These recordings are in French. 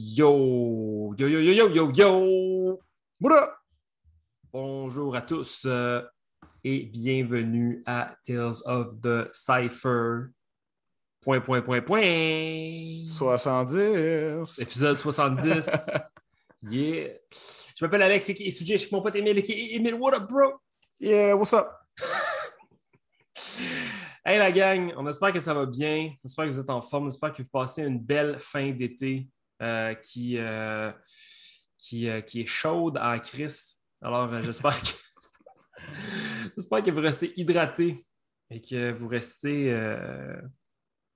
Yo, yo, yo, yo, yo, yo, yo. What up? Bonjour à tous euh, et bienvenue à Tales of the Cypher. Point, point, point, point. 70. Épisode 70. yeah. Je m'appelle Alex et sujet, je suis mon pote Emile et Emile, what up, bro? Yeah, what's up? Hey la gang, on espère que ça va bien. On espère que vous êtes en forme. On espère que vous passez une belle fin d'été qui, euh, qui, euh, qui est chaude en crise. Alors, euh, j'espère que... j'espère que vous restez hydratés et que vous restez, euh,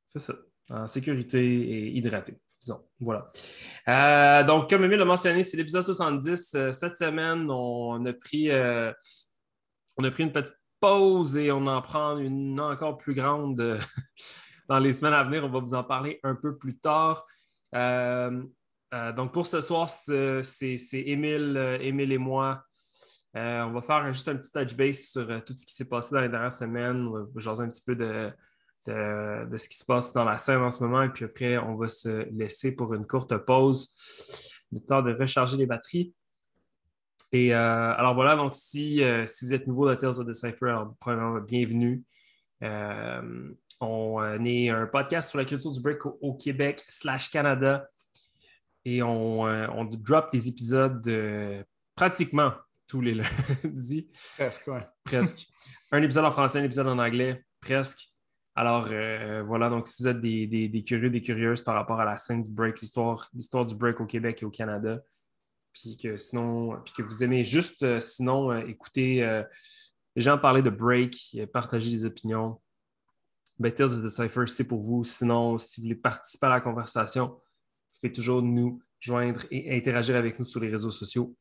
ça, en sécurité et hydraté. Disons, voilà. Euh, donc, comme Emile l'a mentionné, c'est l'épisode 70. Euh, cette semaine, on a pris, euh, on a pris une petite pause et on en prend une encore plus grande euh, dans les semaines à venir. On va vous en parler un peu plus tard. Euh, euh, donc, pour ce soir, c'est Émile, euh, Émile et moi. On va faire juste un petit touch base sur tout ce qui s'est passé dans les dernières semaines. On va jaser un petit peu de, ce qui se passe dans la scène en ce moment. Et puis après, on va se laisser pour une courte pause, le temps de recharger les batteries. Et alors voilà, donc si, vous êtes nouveau dans Tales of the Cypher, alors premièrement, bienvenue. On euh, est un podcast sur la culture du break au, au Québec slash Canada et on, euh, on drop des épisodes euh, pratiquement tous les lundis, Presque, ouais. presque. un épisode en français, un épisode en anglais, presque. Alors euh, voilà, donc si vous êtes des, des- des curieux, des curieuses par rapport à la scène du break, l'histoire l'histoire du break au Québec et au Canada, puis que sinon, puis que vous aimez juste euh, sinon euh, écouter les gens parler de break, partager des opinions, Tales of the Cypher, c'est pour vous. Sinon, si vous voulez participer à la conversation, vous pouvez toujours nous joindre et interagir avec nous sur les réseaux sociaux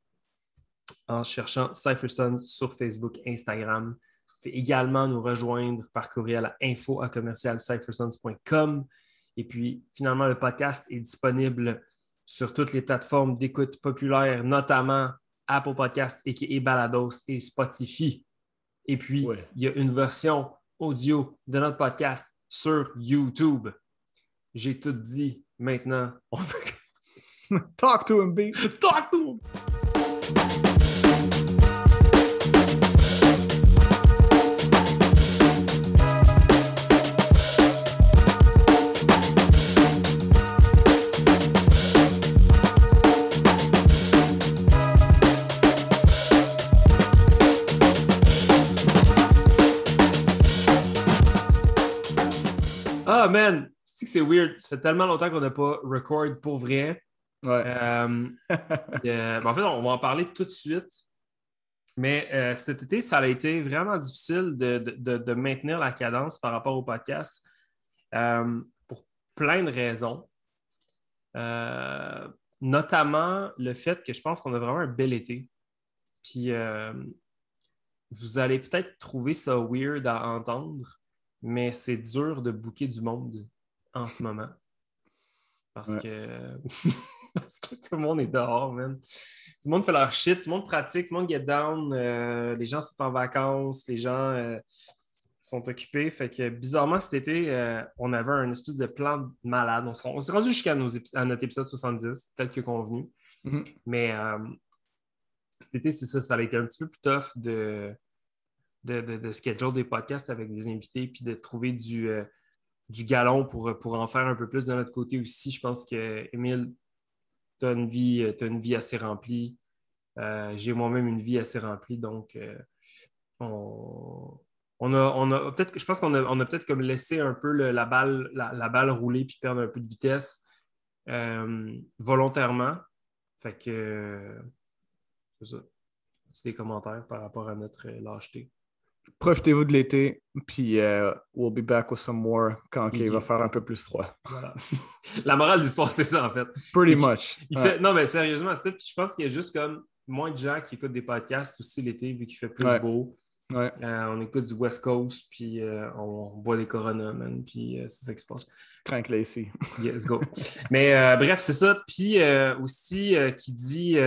en cherchant CypherSons sur Facebook, Instagram. Vous pouvez également nous rejoindre par courriel à info à commercialcyphersons.com. Et puis, finalement, le podcast est disponible sur toutes les plateformes d'écoute populaires, notamment Apple Podcast et Balados et Spotify. Et puis, Ouais. il y a une version audio de notre podcast sur YouTube. J'ai tout dit. Maintenant, on peut Talk to him, B. Talk to him! Man! C'est que c'est weird? Ça fait tellement longtemps qu'on n'a pas record pour vrai. Ouais. Euh, euh, en fait, on va en parler tout de suite. Mais euh, cet été, ça a été vraiment difficile de, de- de- maintenir la cadence par rapport au podcast pour plein de raisons. Notamment le fait que je pense qu'on a vraiment un bel été. Puis vous allez peut-être trouver ça weird à entendre, mais c'est dur de booker du monde en ce moment. Parce Ouais. que parce que tout le monde est dehors, man. Tout le monde fait leur shit, tout le monde pratique, tout le monde get down, euh, les gens sont en vacances, les gens euh, sont occupés. Fait que bizarrement, cet été, euh, on avait un espèce de plan de malade. On s'est, rendu jusqu'à notre épisode 70, tel que convenu. Mhm. Mais cet été, c'est ça, ça a été un petit peu plus tough de, de, de, de schedule des podcasts avec des invités puis de trouver du, euh, du galon pour, pour en faire un peu plus de notre côté aussi. Je pense que, Émile, tu as une vie, t'as une vie assez remplie. Euh, J'ai moi-même une vie assez remplie, donc euh, on, on a, on a peut-être, je pense qu'on a, on a peut-être comme laissé un peu la, balle, la, balle rouler puis perdre un peu de vitesse euh, volontairement. Fait que euh, c'est ça. C'est des commentaires par rapport à notre euh, lâcheté. Profitez-vous de l'été, puis euh, we'll be back with some more quand il va faire un peu plus froid. Voilà. la morale de l'histoire, c'est ça en fait. Pretty much. Il Ouais. fait... Non, mais sérieusement, tu sais, puis je pense qu'il y a juste comme moins de gens qui écoutent des podcasts aussi l'été, vu qu'il fait plus Ouais. beau. Ouais. Euh, on écoute du West Coast, puis euh, on boit des Corona, man, puis euh, c'est ça qui se passe. Crank Lacey. Let's go. Mais bref, c'est ça. Puis aussi, qui dit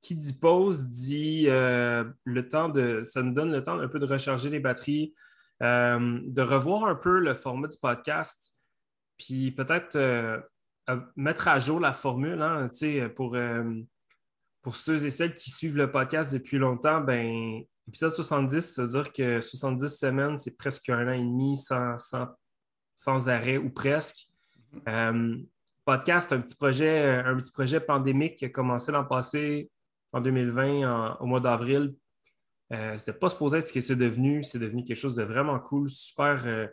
qui dit pause dit euh, le temps de. Ça nous donne le temps un peu de recharger les batteries, euh, de revoir un peu le format du podcast, puis peut-être euh, mettre à jour la formule. Hein, pour, pour ceux et celles qui suivent le podcast depuis longtemps, ben, épisode 70, ça veut dire que 70 semaines, c'est presque un an et demi sans, sans, arrêt ou presque. Mm-hmm. podcast, un petit projet, un petit projet pandémique qui a commencé l'an passé, en 2020, au mois d'avril. Euh, C'était pas supposé être ce que c'est devenu. C'est devenu quelque chose de vraiment cool, super, euh,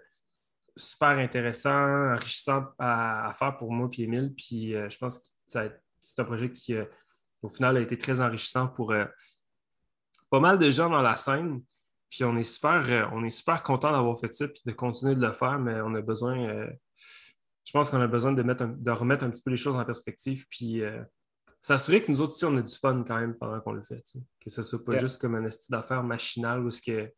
super intéressant, enrichissant à, faire pour moi et Emile. Puis euh, je pense que c'est un projet qui, euh, au final, a été très enrichissant pour pas mal de gens dans la scène. Puis on est super, on est super content d'avoir fait ça et de continuer de le faire, mais on a besoin, je pense qu'on a besoin de, mettre de remettre un petit peu les choses en perspective. Puis s'assurer que nous autres aussi, on a du fun quand même pendant qu'on le fait. Que ce ne soit pas juste comme un style d'affaires machinal où que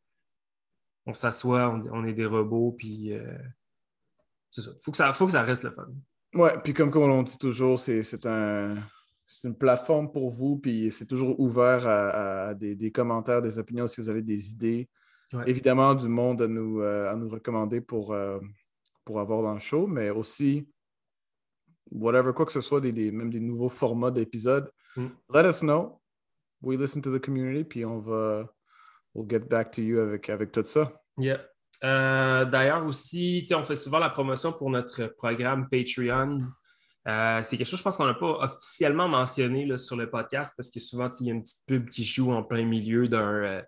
on s'assoit, on, est des robots, puis euh, c'est ça. Faut que ça. faut que ça reste le fun. Ouais, puis comme, comme on dit toujours, c'est un, une plateforme pour vous, puis c'est toujours ouvert à, des, commentaires, des opinions si vous avez des idées. Évidemment, du monde à nous, euh, à nous recommander pour, euh, pour avoir dans le show, mais aussi whatever, quoi que ce soit, des, même des nouveaux formats d'épisodes, mm. let us know. We listen to the community, puis on va we'll get back to you avec, avec tout ça. Yeah. Euh, d'ailleurs aussi, on fait souvent la promotion pour notre programme Patreon. Euh, c'est quelque chose, je pense qu'on n'a pas officiellement mentionné là, sur le podcast parce que souvent, il y a une petite pub qui joue en plein milieu d'un euh,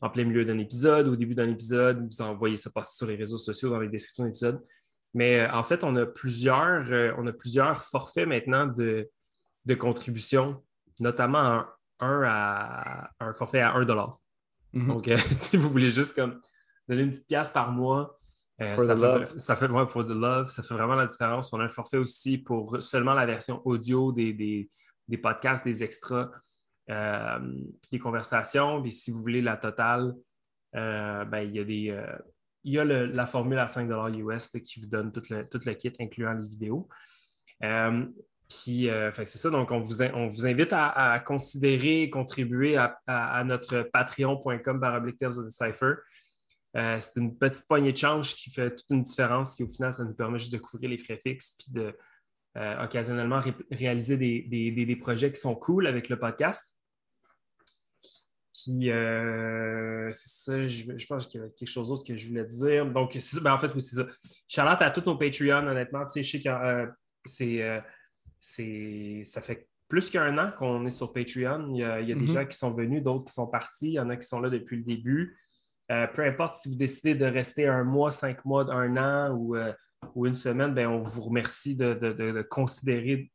en plein milieu d'un épisode, au début d'un épisode, vous envoyez ça passer sur les réseaux sociaux dans les descriptions d'épisodes. Mais euh, en fait, on a plusieurs, euh, on a plusieurs forfaits maintenant de, de contribution, notamment un, à, un forfait à 1 mm-hmm. Donc, euh, si vous voulez juste comme donner une petite pièce par mois, ça, fait, ça, fait, pour the love, ça fait vraiment la différence. On a un forfait aussi pour seulement la version audio des, podcasts, des extras, des conversations. Et si vous voulez la totale, ben, il y a des il y a la formule à 5 US qui vous donne tout le, kit, incluant les vidéos. Euh, puis, euh, c'est ça. Donc, on vous, on vous invite à, considérer et contribuer à, notre patreon.com baroblique of Decipher. Euh, c'est une petite poignée de change qui fait toute une différence, qui au final, ça nous permet juste de couvrir les frais fixes puis de occasionnellement réaliser des, projets qui sont cool avec le podcast. Puis, euh, c'est ça, je, pense qu'il y avait quelque chose d'autre que je voulais dire. Donc, ben, en fait, oui, c'est ça. Charlotte à tous nos Patreon, honnêtement. Tu sais, je sais que euh, euh, c'est, ça fait plus qu'un an qu'on est sur Patreon. Il y a, des mm-hmm. gens qui sont venus, d'autres qui sont partis. Il y en a qui sont là depuis le début. peu importe si vous décidez de rester un mois, cinq mois, un an ou, ou une semaine, ben, on vous remercie de, de, de considérer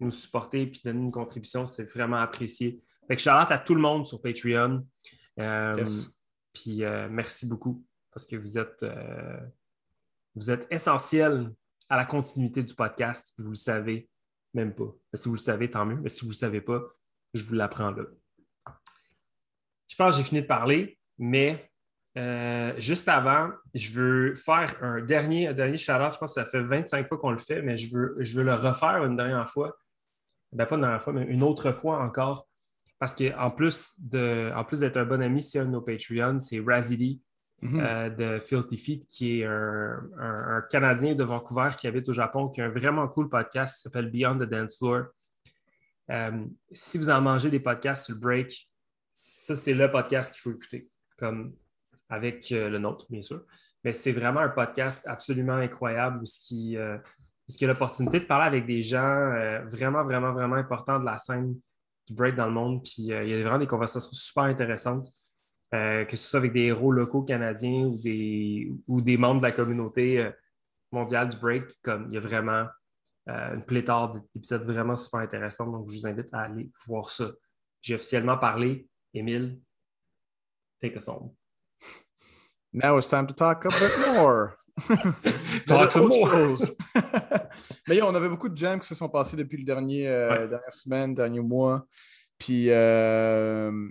nous supporter et de donner une contribution. C'est vraiment apprécié. Fait que je à tout le monde sur Patreon. Euh, puis euh, merci beaucoup parce que vous êtes, euh, vous êtes essentiel à la continuité du podcast. Vous le savez même pas. si vous le savez, tant mieux. Mais si vous ne le savez pas, je vous l'apprends là. Je pense que j'ai fini de parler, mais juste avant, je veux faire un dernier, un dernier shout Je pense que ça fait 25 fois qu'on le fait, mais je veux, je veux le refaire une dernière fois. Ben, pas une dernière fois, mais une autre fois encore parce qu'en plus d'être un bon ami, c'est un de nos Patreons, c'est Razidi mhm. euh, de Filthy Feet, qui est un, Canadien de Vancouver qui habite au Japon, qui a un vraiment cool podcast qui s'appelle Beyond the Dance Floor. Euh, si vous en mangez des podcasts sur le break, ça, c'est le podcast qu'il faut écouter, comme avec euh, le nôtre, bien sûr. Mais c'est vraiment un podcast absolument incroyable où ce qui, a l'opportunité de parler avec des gens vraiment, vraiment, vraiment importants de la scène du break dans le monde. Puis euh, il y a vraiment des conversations super intéressantes, euh, que ce soit avec des héros locaux canadiens ou des, ou des membres de la communauté euh, mondiale du break. Comme il y a vraiment une pléthore d'épisodes vraiment super intéressants. Donc, je vous invite à aller voir ça. J'ai officiellement parlé. Émile, take us home. Now it's time to talk a bit more. Talk some more. Mais on avait beaucoup de jams qui se sont passés depuis le dernier, euh, dernière semaine, dernier mois. Puis euh,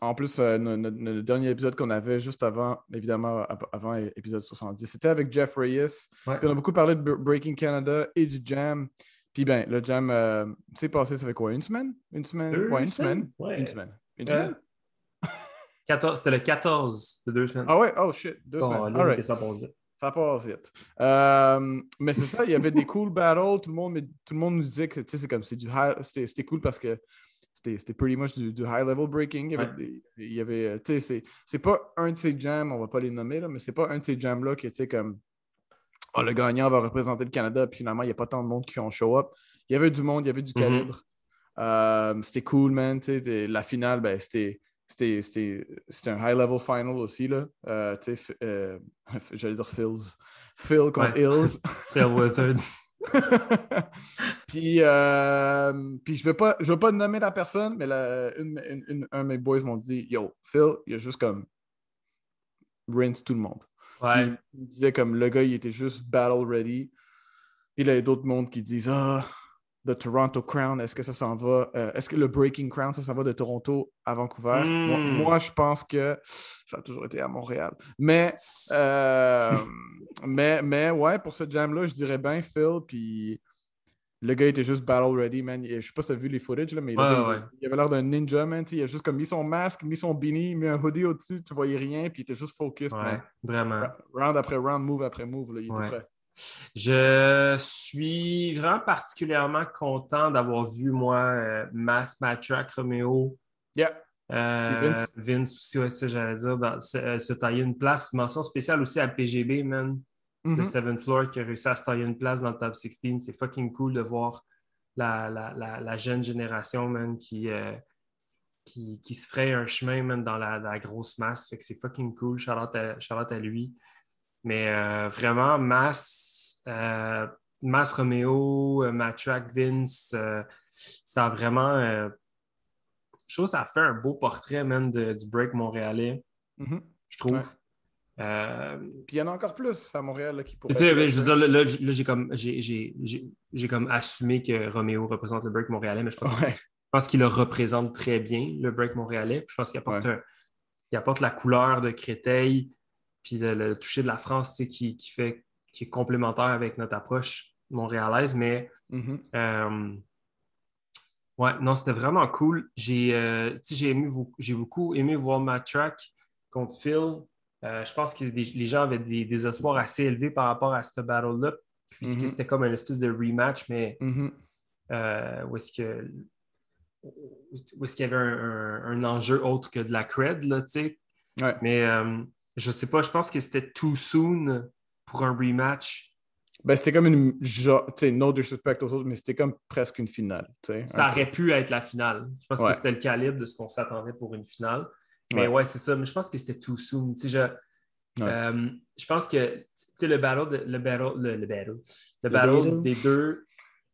en plus, euh, le dernier épisode qu'on avait juste avant, évidemment, avant épisode 70, c'était avec Jeff Reyes. on a beaucoup parlé de Breaking Canada et du jam. Puis ben, le jam, c'est passé, ça fait quoi? Une semaine? Une semaine? ouais, une semaine. Une semaine. Une semaine? C'était le 14 de deux semaines. Ah ouais? Oh shit, deux semaines. All right. ça passe Ça passe vite. Euh, mais c'est ça, il y avait des cool battles. Tout le monde, tout le monde nous disait que c'est comme c'est du C'était cool parce que c'était pretty much du, high level breaking. Il y avait, tu sais, c'est pas un de ces jams, on va pas les nommer, là, mais c'est pas un de ces jams-là qui était comme oh, le gagnant va représenter le Canada, puis finalement, il n'y a pas tant de monde qui ont show up. Il y avait du monde, il y avait du mm-hmm. calibre. Euh, c'était cool, man. La finale, ben, c'était c'était un high-level final aussi. Là. Euh, euh, J'allais dire Phil's. Phil contre Hills. Phil Withard. puis, euh, puis je ne veux, pas, je veux pas nommer la personne, mais une, un de mes boys m'ont dit Yo, Phil, il a juste comme rinse tout le monde. Ouais. Il, disait comme le gars, il était juste battle ready. Puis il y a d'autres mondes qui disent Ah, de Toronto Crown, est-ce que ça s'en va? Euh, est-ce que le Breaking Crown, ça s'en va de Toronto à Vancouver? Hmm. Moi, je pense que ça a toujours été à Montréal. Mais, euh, mais, mais ouais, pour ce jam-là, je dirais bien Phil, puis le gars était juste battle ready, man. Je sais pas si tu as vu les footage, là, mais il, avait, l'air d'un ninja, man. Il a juste comme mis son masque, mis son beanie, mis un hoodie au-dessus, tu voyais rien, puis il était juste focus. Ouais, vraiment. Round après round, move après move, là, il était prêt. Je suis vraiment particulièrement content d'avoir vu, moi, euh, Mass Matrack Romeo. Yeah. Euh, Vince. aussi, aussi j'allais dire, euh, se, tailler une place. Mention spéciale aussi à PGB, man. Le 7 mm-hmm. Floor qui a réussi à se tailler une place dans le top 16. C'est fucking cool de voir la, jeune génération, man, qui, qui, se ferait un chemin, man, dans la, grosse masse. Fait que c'est fucking cool. Charlotte à lui. Mais euh, vraiment, Mass, euh, Mass Romeo, euh, Matrack Vince, ça a vraiment. je trouve que ça fait un beau portrait même du break montréalais. Mm-hmm. Je trouve. Puis il y en a encore plus à Montréal qui pourraient. Je veux dire, là, j'ai comme, comme assumé que Romeo représente le break montréalais, mais je pense, qu'il le représente très bien, le break montréalais. je pense qu'il apporte, apporte la couleur de Créteil, puis le, toucher de la France qui, qui, fait, qui est complémentaire avec notre approche montréalaise. Mais mm-hmm. euh, ouais, non, c'était vraiment cool. J'ai euh, j'ai beaucoup aimé voir ma track contre Phil. Euh, je pense que les gens avaient des, espoirs assez élevés par rapport à cette battle-là, puisque mm-hmm. c'était comme une espèce de rematch, mais mm-hmm. où est-ce que où est-ce qu'il y avait un, enjeu autre que de la cred, là, tu sais. Mais je sais pas, je pense que c'était too soon pour un rematch. Ben, c'était comme une. Tu sais, no disrespect aux autres, mais c'était comme presque une finale. Ça aurait pu être la finale. Je pense que c'était le calibre de ce qu'on s'attendait pour une finale. Mais ouais, c'est ça. Mais je pense que c'était too soon. Je, euh, je pense que le battle, de, le battle, le, battle, le, battle des deux,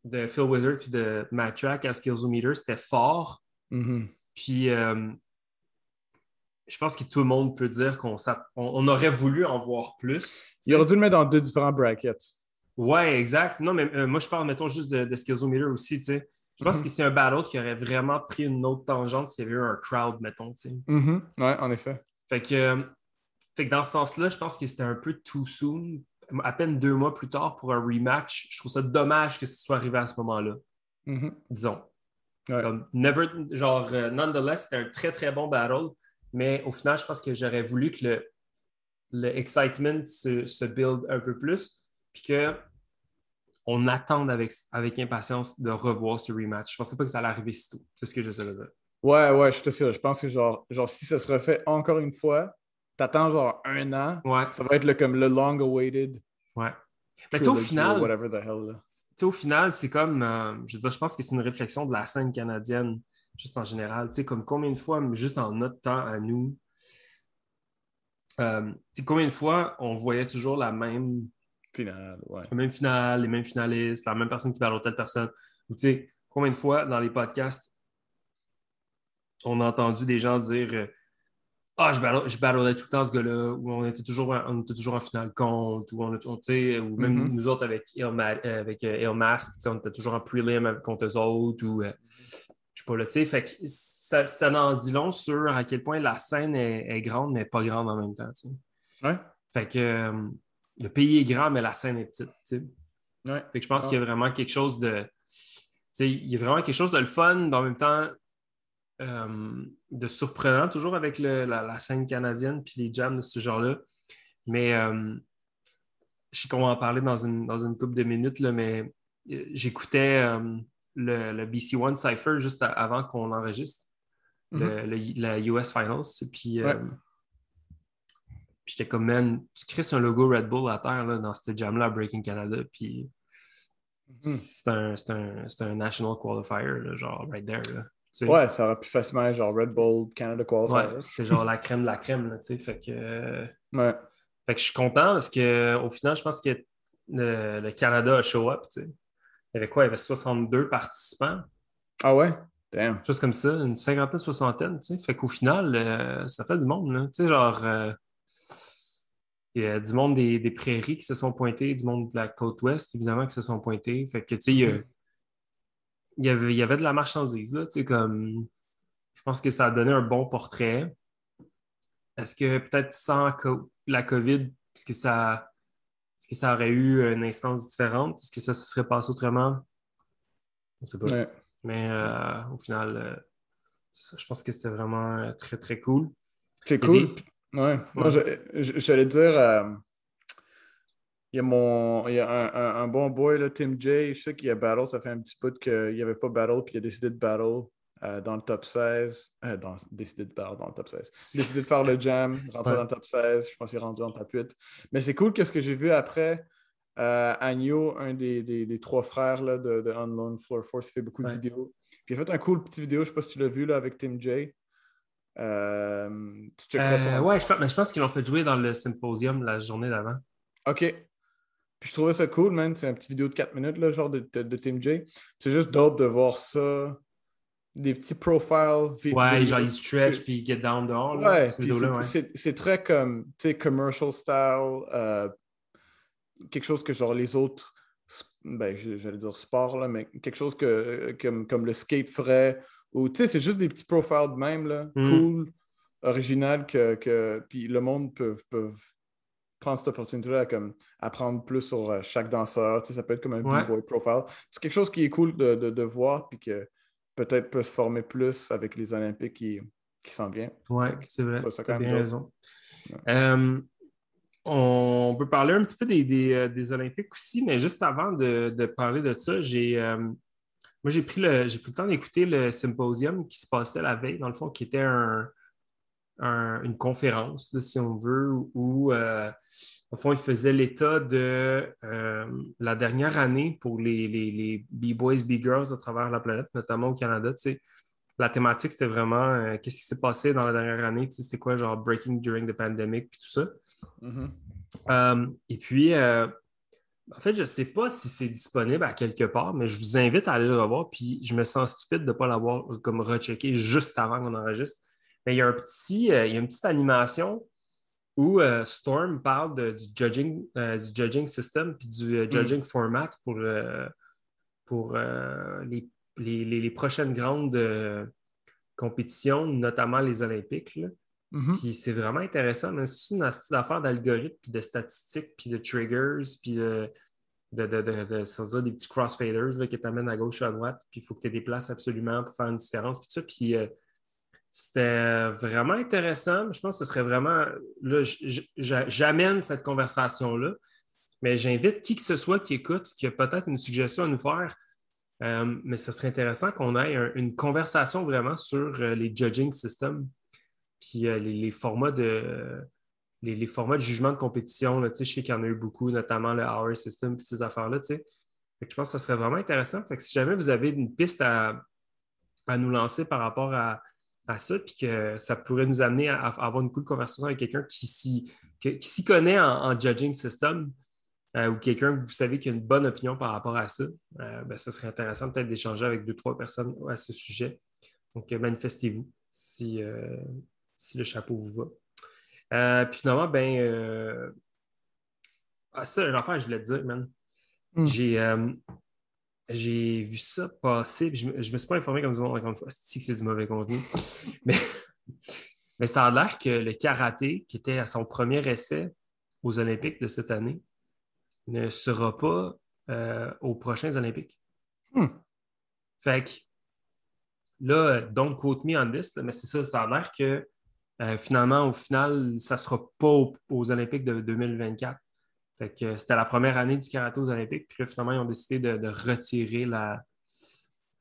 de Phil Wizard et de Matt Track à Skillsometer, c'était fort. Mm-hmm. Puis euh, je pense que tout le monde peut dire qu'on on, aurait voulu en voir plus. Il aurait dû le mettre dans deux différents brackets. Ouais, exact. Non, mais euh, moi, je parle, mettons, juste de, de aussi, tu sais. Je pense mhm. que c'est un battle qui aurait vraiment pris une autre tangente s'il y avait eu un crowd, mettons, tu sais. Mm Ouais, en effet. Fait que, euh, fait que dans ce sens-là, je pense que c'était un peu too soon. À peine deux mois plus tard pour un rematch. Je trouve ça dommage que ce soit arrivé à ce moment-là. Mm Disons. never, genre, euh, nonetheless, c'était un très, très bon battle. Mais au final, je pense que j'aurais voulu que le, le excitement se, build un peu plus, puis qu'on attende avec, avec impatience de revoir ce rematch. Je ne pensais pas que ça allait arriver si tôt. C'est ce que je veux dire. Ouais, ouais, je te file. Je pense que genre, genre si ça se refait encore une fois, t'attends genre un an. Ouais. Ça va être le, comme le long awaited. Ouais. Mais au final, au final, c'est comme, euh, je veux dire, je pense que c'est une réflexion de la scène canadienne juste en général. Tu sais, comme combien de fois, juste en notre temps à nous, euh, combien de fois on voyait toujours la même finale, ouais. la même finale, les mêmes finalistes, la même personne qui parle à telle personne. tu sais, combien de fois dans les podcasts on a entendu des gens dire euh, Ah, je, battlais tout le temps ce gars-là, ou on était toujours, on était toujours en finale contre, ou, on, ou même mm-hmm. nous autres avec, Il euh, avec on était toujours en prelim contre eux autres, ou je sais pas là, tu sais, fait que ça, ça en dit long sur à quel point la scène est, grande, mais pas grande en même temps, tu sais. Ouais. Fait que euh, le pays est grand, mais la scène est petite, tu sais. Ouais. Fait que je pense qu'il y a vraiment quelque chose de, tu sais, il y a vraiment quelque chose de le fun, mais en même temps euh, de surprenant, toujours avec la, scène canadienne puis les jams de ce genre-là. Mais euh, je sais qu'on va en parler dans une, dans une couple de minutes, là, mais euh, le, BC One Cypher juste avant qu'on enregistre mm-hmm. la US Finals. Puis, j'étais comme, man, tu crées un logo Red Bull à terre là, dans cette jam-là Breaking Canada. Puis mm-hmm. c'est un, un, national qualifier, genre right there. ouais, ça aurait pu facilement genre Red Bull Canada qualifier. Ouais, c'était genre la crème de la crème. Là, fait que, ouais. fait que je suis content parce qu'au final, je pense que le, Canada a show up. Il y avait quoi? Il y avait 62 participants. Ah ouais? Damn. Juste comme ça, une cinquantaine, soixantaine. Fait qu'au final, euh, ça fait du monde. Là. Tu sais, genre. Euh, il y a du monde des, prairies qui se sont pointés, du monde de la côte ouest, évidemment, qui se sont pointés. Fait que, tu sais, il, y avait, y avait de la marchandise, là, tu sais, comme... Je pense que ça a donné un bon portrait. Est-ce que peut-être sans la COVID, est-ce que ça... Est-ce que ça aurait eu une instance différente? Est-ce que ça se serait passé autrement? On ne sait pas. Mais euh, au final, euh, je pense que c'était vraiment euh, très, très cool. C'est cool. Ouais. Moi, j'allais dire, euh, il y a, mon, il y a un, un, bon boy, là, Tim J. Je sais qu'il y a battle. Ça fait un petit bout qu'il n'y avait pas battle, puis il a décidé de battle euh, dans le top 16. Euh, dans, décidé de battle dans le top 16. Décidé de faire le jam, rentrer dans le top 16. Je pense qu'il est rendu dans le top 8. Mais c'est cool qu'est-ce que j'ai vu après. Agno, un des, des, des, trois frères là, de, de Unknown Floor Force, il fait beaucoup de vidéos. Puis il a fait un cool petit vidéo, je ne sais pas si tu l'as vu là, avec Tim J. Euh, tu euh, ouais, je pense, mais je pense qu'ils l'ont fait jouer dans le symposium la journée d'avant. OK. Puis je trouvais ça cool, man. C'est une petite vidéo de 4 minutes, là, genre de, de, Team J. C'est juste dope de voir ça. Des petits profiles. Ouais, genre il stretch puis il get down dehors. ouais, c'est très comme, tu sais, commercial style. Euh, quelque chose que genre les autres, ben, j'allais dire sport, là, mais quelque chose que, comme, comme le skate ferait ou tu sais, c'est juste des petits profiles de même, là, mm. cool, original, que, que puis le monde peut, peut prendre cette opportunité-là à comme, apprendre plus sur euh, chaque danseur. Tu sais, ça peut être comme un b-boy profile. C'est quelque chose qui est cool de, de, de voir, puis que peut-être peut se former plus avec les Olympiques qui, qui s'en viennent. Oui, c'est vrai. Tu as bien raison. Euh, on peut parler un petit peu des, des, euh, des, Olympiques aussi, mais juste avant de, de parler de ça, j'ai moi, j'ai pris, le, j'ai pris le temps d'écouter le symposium qui se passait la veille, dans le fond, qui était une conférence, si on veut, où, euh, au fond, il faisait l'état de euh, la dernière année pour les, les, B-Boys, B-Girls à travers la planète, notamment au Canada. La thématique, c'était vraiment euh, qu'est-ce qui s'est passé dans la dernière année. C'était quoi, genre breaking during the pandemic, puis tout ça. Mm-hmm. et puis, en fait, je ne sais pas si c'est disponible à quelque part, mais je vous invite à aller le revoir. Puis je me sens stupide de ne pas l'avoir comme rechecké juste avant qu'on enregistre. Mais il y a un petit, euh, il y a une petite animation où euh, Storm parle du, judging, euh, du judging system puis du mm. judging format pour, pour les, les, prochaines grandes compétitions, notamment les Olympiques. Mm-hmm. Puis c'est vraiment intéressant, mais c'est une astuce d'affaires d'algorithmes, puis de statistiques, puis de triggers, puis de, de, de, de, des petits crossfaders qui t'amènent à gauche ou à droite, puis il faut que tu déplaces absolument pour faire une différence, puis tout ça. Puis euh, c'était vraiment intéressant. Je pense que ce serait vraiment. Là, j'amène cette conversation-là, mais j'invite qui que ce soit qui écoute, qui a peut-être une suggestion à nous faire. Euh, mais ce serait intéressant qu'on ait une conversation vraiment sur euh, les judging systems puis euh, les, formats de. Les, formats de jugement de compétition, là, je sais qu'il y en a eu beaucoup, notamment le Hour System et ces affaires-là. Je pense que ça serait vraiment intéressant. Si jamais vous avez une piste à, nous lancer par rapport à, ça, puis que ça pourrait nous amener à, avoir une cool conversation avec quelqu'un qui s'y connaît en, judging system, euh, ou quelqu'un que vous savez qui a une bonne opinion par rapport à ça, euh, ben, ça serait intéressant peut-être d'échanger avec deux, trois personnes à ce sujet. Donc, manifestez-vous si, si le chapeau vous va. Euh, puis finalement, ben. Euh... Ah, ça, l'enfer, je voulais te dire, man. Hmm. Euh, j'ai. vu ça passer, je ne me, suis pas informé comme du monde, encore une fois, c'est que c'est du mauvais contenu. mais, mais ça a l'air que le karaté, qui était à son premier essai aux Olympiques de cette année, ne sera pas euh, aux prochains Olympiques. Hmm. Fait que là, don't quote me on this, mais c'est ça, ça a l'air que euh, finalement, au final, ça ne sera pas aux, Olympiques de 2024. Fait que c'était la première année du karaté aux Olympiques. Puis là, finalement, ils ont décidé de, retirer la,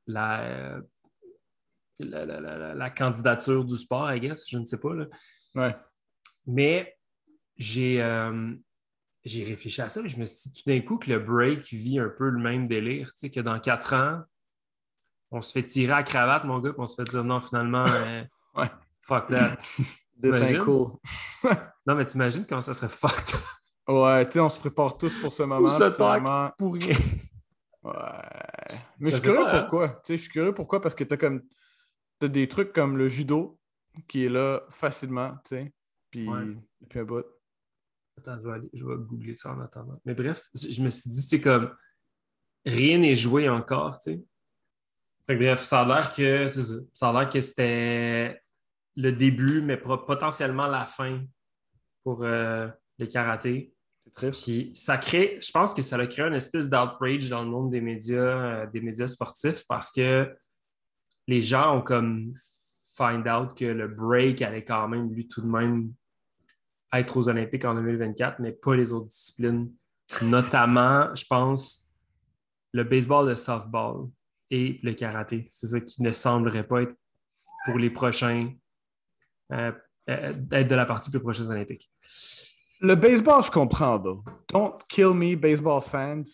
la, la, candidature du sport, I guess. Je ne sais pas. Là. Ouais. Mais j'ai euh, j'ai réfléchi à ça, mais je me suis dit tout d'un coup que le break vit un peu le même délire. Tu sais, que dans quatre ans, on se fait tirer à cravate, mon gars, puis on se fait dire non, finalement, euh, ouais. fuck that. C'est cool. non, mais t'imagines comment ça serait fucked. Ouais, tu sais, on se prépare tous pour ce moment. Pour finalement... pour rien. Ouais. Mais je suis curieux hein. pourquoi. Tu sais, je suis curieux pourquoi parce que t'as comme. T'as des trucs comme le judo qui est là facilement, tu sais. Puis, puis un bout. Attends, je vais, aller, je vais googler ça en attendant. Mais bref, je me suis dit, c'est comme rien n'est joué encore, tu sais. Fait bref, ça a l'air que c'est ça. Ça a l'air que c'était le début, mais potentiellement la fin pour euh, le karaté. C'est triste. Puis ça crée, je pense que ça a créé une espèce d'outrage dans le monde des médias, euh, des médias sportifs parce que les gens ont comme find out que le break allait quand même, lui, tout de même être aux Olympiques en 2024, mais pas les autres disciplines. Notamment, je pense, le baseball, le softball et le karaté. C'est ça qui ne semblerait pas être pour les prochains, euh, euh, être de la partie plus prochaines Olympiques. Le baseball, je comprends, though. Don't kill me, baseball fans.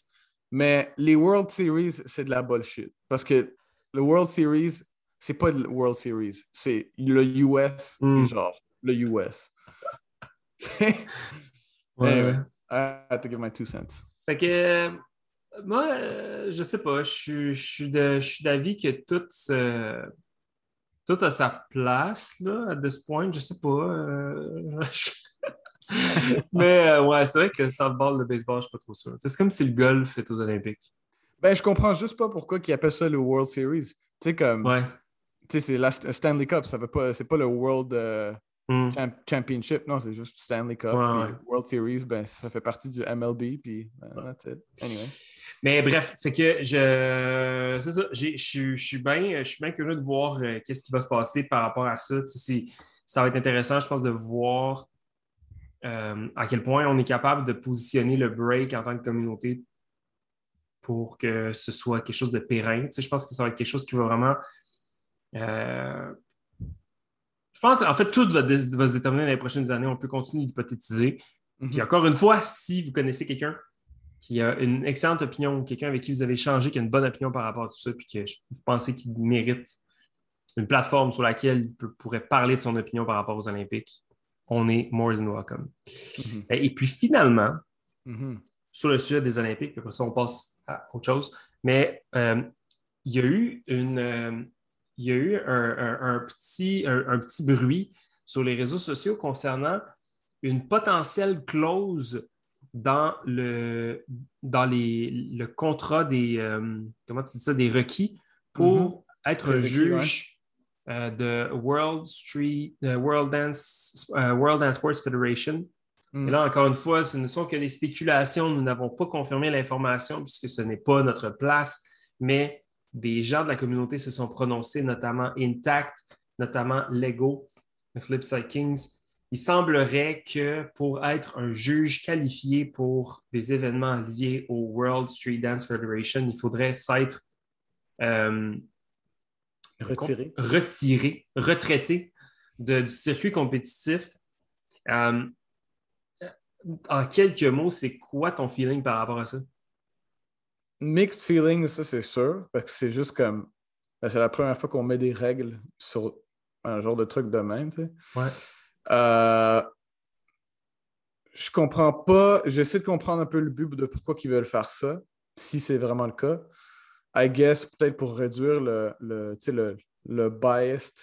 Mais les World Series, c'est de la bullshit. Parce que le World Series, c'est pas le World Series. C'est le US, hmm. genre, le US. ouais. I have to give my two cents. Fait que, euh, moi, euh, je sais pas, je suis d'avis que tout, tout a sa place, là, à ce point, je sais pas. Euh, Mais ouais, c'est vrai que le softball, le baseball, je suis pas trop sûr. C'est comme si le golf était aux Olympiques. Ben, je comprends juste pas pourquoi ils appellent ça le World Series. Tu sais, comme. Ouais. Tu sais, c'est la Stanley Cup, ça veut pas. C'est pas le World. Hmm. championship, non, c'est juste Stanley Cup. World Series, ben, ça fait partie du MLB, puis ben, that's it. Anyway. Mais bref, c'est que je. C'est ça, je suis bien curieux de voir euh, qu'est-ce qui va se passer par rapport à ça. Ça va être intéressant, je pense, de voir euh, à quel point on est capable de positionner le break en tant que communauté pour que ce soit quelque chose de pérenne. je pense que ça va être quelque chose qui va vraiment. Euh, je pense, en fait, tout va, se déterminer dans les prochaines années. On peut continuer d'hypothétiser. Mhm. Puis encore une fois, si vous connaissez quelqu'un qui a une excellente opinion, quelqu'un avec qui vous avez échangé, qui a une bonne opinion par rapport à tout ça, puis que vous pensez qu'il mérite une plateforme sur laquelle il pourrait parler de son opinion par rapport aux Olympiques, on est more than welcome. Mhm. Et puis finalement, mhm. sur le sujet des Olympiques, après ça, on passe à autre chose, mais euh, il y a eu une. Euh, il y a eu un, petit, un, petit bruit sur les réseaux sociaux concernant une potentielle clause dans le, dans les, le contrat des, euh, comment tu dis ça, des requis pour mm-hmm. être juge euh, de World Street, euh, World, Dance, World Dance Sports Federation. Mm. Et là, encore une fois, ce ne sont que des spéculations. Nous n'avons pas confirmé l'information puisque ce n'est pas notre place, mais des gens de la communauté se sont prononcés, notamment Intact, notamment Lego, Flipside Kings. Il semblerait que pour être un juge qualifié pour des événements liés au World Street Dance Federation, il faudrait s'être euh, retiré. retiré, retraité du circuit compétitif. Euh, en quelques mots, c'est quoi ton feeling par rapport à ça? Mixed feelings, ça c'est sûr, parce que c'est juste comme. Ben, c'est la première fois qu'on met des règles sur un genre de truc de même, tu sais. Ouais. Euh, je comprends pas. J'essaie de comprendre un peu le but de pourquoi ils veulent faire ça, si c'est vraiment le cas. I guess peut-être pour réduire le, le, le, le biased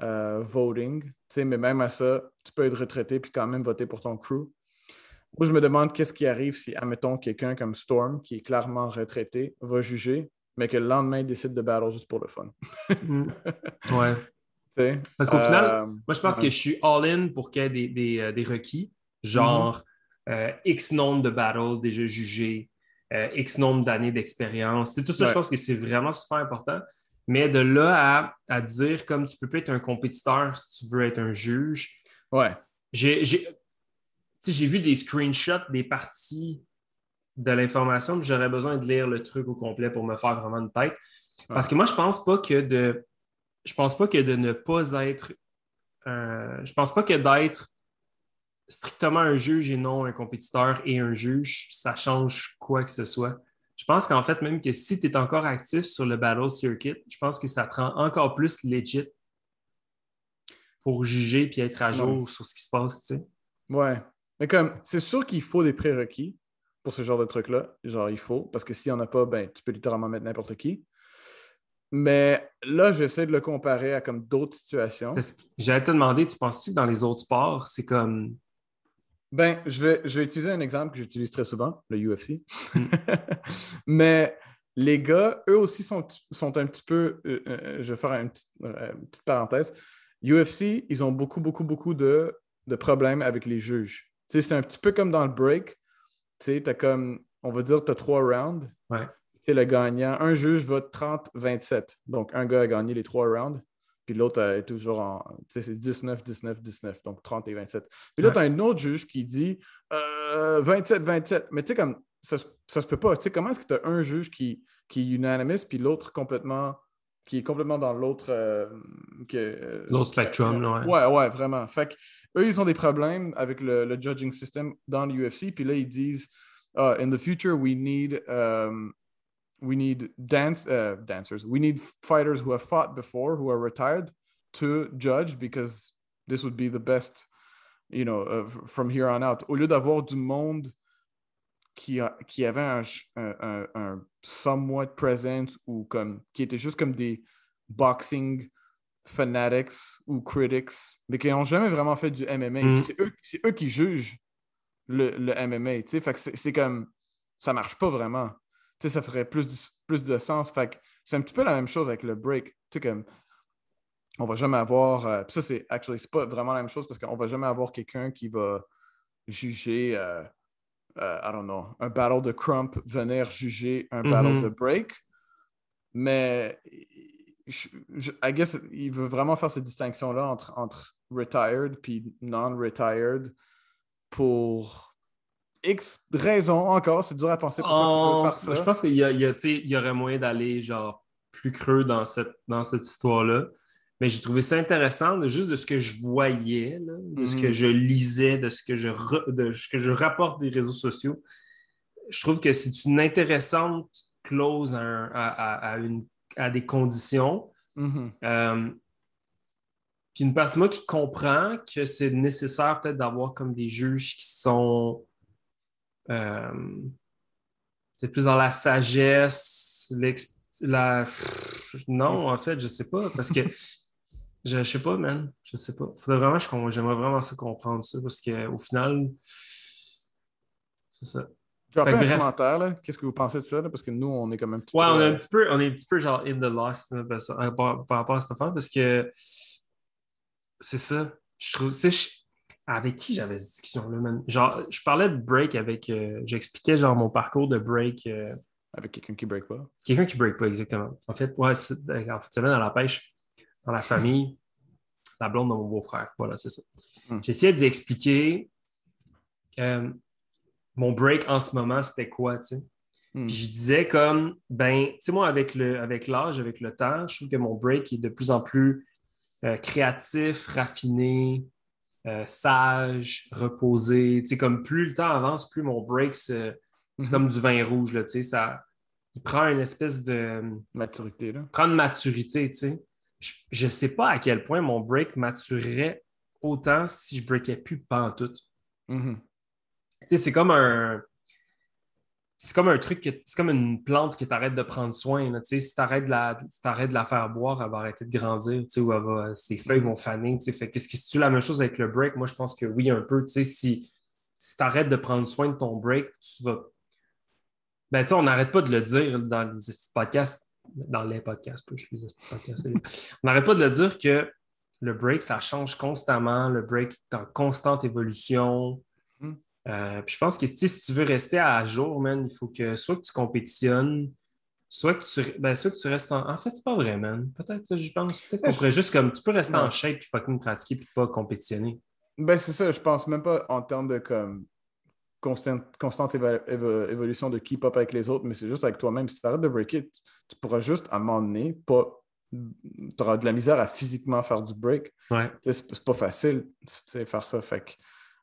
euh, voting. Mais même à ça, tu peux être retraité puis quand même voter pour ton crew. Moi, je me demande qu'est-ce qui arrive si, admettons, quelqu'un comme Storm, qui est clairement retraité, va juger, mais que le lendemain, il décide de battre juste pour le fun. Mm. ouais. Parce qu'au final, euh, moi, je pense que je suis all-in pour qu'il y ait des, euh, requis, genre mm-hmm. euh, X nombre de battles déjà jugés, X nombre d'années d'expérience. Tout ça, je pense que c'est vraiment super important. Mais de là à, à, dire, comme tu peux pas être un compétiteur si tu veux être un juge, ouais. j'ai j'ai vu des screenshots des parties de l'information, j'aurais besoin de lire le truc au complet pour me faire vraiment une tête. Parce que moi, je pense pas que de. Je pense pas que de ne pas être. Euh, je pense pas que d'être strictement un juge et non un compétiteur et un juge, ça change quoi que ce soit. Je pense qu'en fait, même que si tu es encore actif sur le Battle Circuit, je pense que ça te rend encore plus legit pour juger puis être à jour sur ce qui se passe, tu sais. Ouais. Mais comme, c'est sûr qu'il faut des prérequis pour ce genre de truc-là. Genre, il faut, parce que s'il n'y en a pas, ben, tu peux littéralement mettre n'importe qui. Mais là, j'essaie de le comparer à comme d'autres situations. J'allais te demander, tu penses-tu que dans les autres sports, c'est comme. Ben, je vais, je vais utiliser un exemple que j'utilise très souvent, le UFC. Hmm. Mais les gars, eux aussi sont, sont un petit peu. Euh, euh, je vais faire une petite, une petite, parenthèse. UFC, ils ont beaucoup, beaucoup, beaucoup de, de problèmes avec les juges. C'est un petit peu comme dans le break. Tu sais, as comme, on va dire, tu as trois rounds. Ouais. le gagnant. Un juge va 30-27. Donc, un gars a gagné les trois rounds. Puis l'autre est toujours en. Tu sais, c'est 19, 19, 19. Donc 30 et 27. Puis là, tu as un autre juge qui dit 27, euh, 27. Mais tu sais, comme ça, ça se peut pas. Tu sais, comment est-ce que tu as un juge qui, qui est unanimous, puis l'autre complètement. qui est complètement dans l'autre. Euh, euh, l'autre spectrum, là, ouais. Ouais, ouais, vraiment. Fait que eux, ils ont des problèmes avec le, judging system dans l'UFC. Puis là, ils disent uh, In the future, we need. Um, we need dance uh, dancers. We need fighters who have fought before, who are retired, to judge because this would be the best, you know, uh, from here on out. Au lieu d'avoir du monde qui, a, qui avait un, un, un, somewhat presence ou comme qui était juste comme des boxing fanatics ou critics, mais qui n'ont jamais vraiment fait du MMA. Mm. C'est eux, eux, qui jugent le, le MMA. Fait que c'est comme ça marche pas vraiment. Sais, ça ferait plus de, plus de sens. Fait que c'est un petit peu la même chose avec le break. Tu sais, comme on va jamais avoir. Euh, ça, c'est actually, c'est pas vraiment la même chose parce qu'on va jamais avoir quelqu'un qui va juger, euh, euh, I don't know, un battle de Crump venir juger un battle mm-hmm. de break. Mais je, I guess il veut vraiment faire cette distinction-là entre, entre retired puis non-retired pour X raisons encore. C'est dur à penser pourquoi faire ça. Je pense qu'il y, y, aurait moyen d'aller genre plus creux dans cette, dans cette histoire-là. Mais j'ai trouvé ça intéressant, juste de ce que je voyais, de ce que mhm. je lisais, de ce que je, de ce que je rapporte des réseaux sociaux. Je trouve que c'est une intéressante clause à, à, des conditions. Mm-hmm. Euh, puis une partie de moi qui comprend que c'est nécessaire peut-être d'avoir comme des juges qui sont c'est plus dans la sagesse, la... Non, en fait, je sais pas, parce que je, sais pas, man. Je sais pas. Faudrait vraiment, j'aimerais vraiment ça comprendre ça, parce qu'au final, c'est ça. Tu un commentaire, Qu'est-ce que vous pensez de ça? Parce que nous, on est quand même. Ouais, on est un petit peu, on est un petit peu genre in the lost par, rapport à cette affaire parce que c'est ça. Je trouve. Avec qui j'avais cette discussion-là, man? Genre, je parlais de break avec. Euh, j'expliquais genre mon parcours de break. Euh, avec quelqu'un qui break pas? Quelqu'un qui break pas, exactement. En fait, ouais, ben, en fait, dans la pêche, dans la famille, la blonde de mon beau-frère. Voilà, c'est ça. Hmm. J'essayais d'expliquer. Euh, mon break en ce moment, c'était quoi, tu sais? Hmm. Puis je disais comme, ben, tu sais, moi, avec l'âge, avec, avec le temps, je trouve que mon break est de plus en plus créatif, raffiné, euh, sage, reposé. Tu sais, comme plus le temps avance, plus mon break, c'est hmm. comme du vin rouge, là, tu sais, ça... Il prend une espèce de... Maturité, là. Prend de maturité, tu sais. Je ne sais pas à quel point mon break maturerait autant si je breakais plus pas tout. Mm c'est comme un. C'est comme un truc, c'est comme une plante que tu arrêtes de prendre soin. si tu arrêtes, de la, faire boire, elle va arrêter de grandir, ou elle va, ses feuilles vont faner. Fait qu'est-ce que tu la même chose avec le break? Moi, je pense que oui, un peu. Si, si tu arrêtes de prendre soin de ton break, tu vas. Ben, on n'arrête pas de le dire dans les podcasts, dans les podcasts, juste les podcasts. on n'arrête pas de le dire que le break, ça change constamment. Le break est en constante évolution. Euh, je pense que si tu veux rester à jour, man, il faut que soit que tu compétitionnes, soit que tu, ben, soit que tu restes en. En fait, c'est pas vrai, man. Peut-être, je pense, peut-être qu'on pourrait juste comme. Tu peux rester en shape et fucking pratiquer puis pas compétitionner. Ben, c'est ça, je pense même pas en termes de comme constante, constante évolution de keep up avec les autres, mais c'est juste avec toi-même. Si tu arrêtes de break it, tu, pourras juste à un moment donné, pas. Tu auras de la misère à physiquement faire du break. Ouais. C'est pas facile faire ça. Fait que,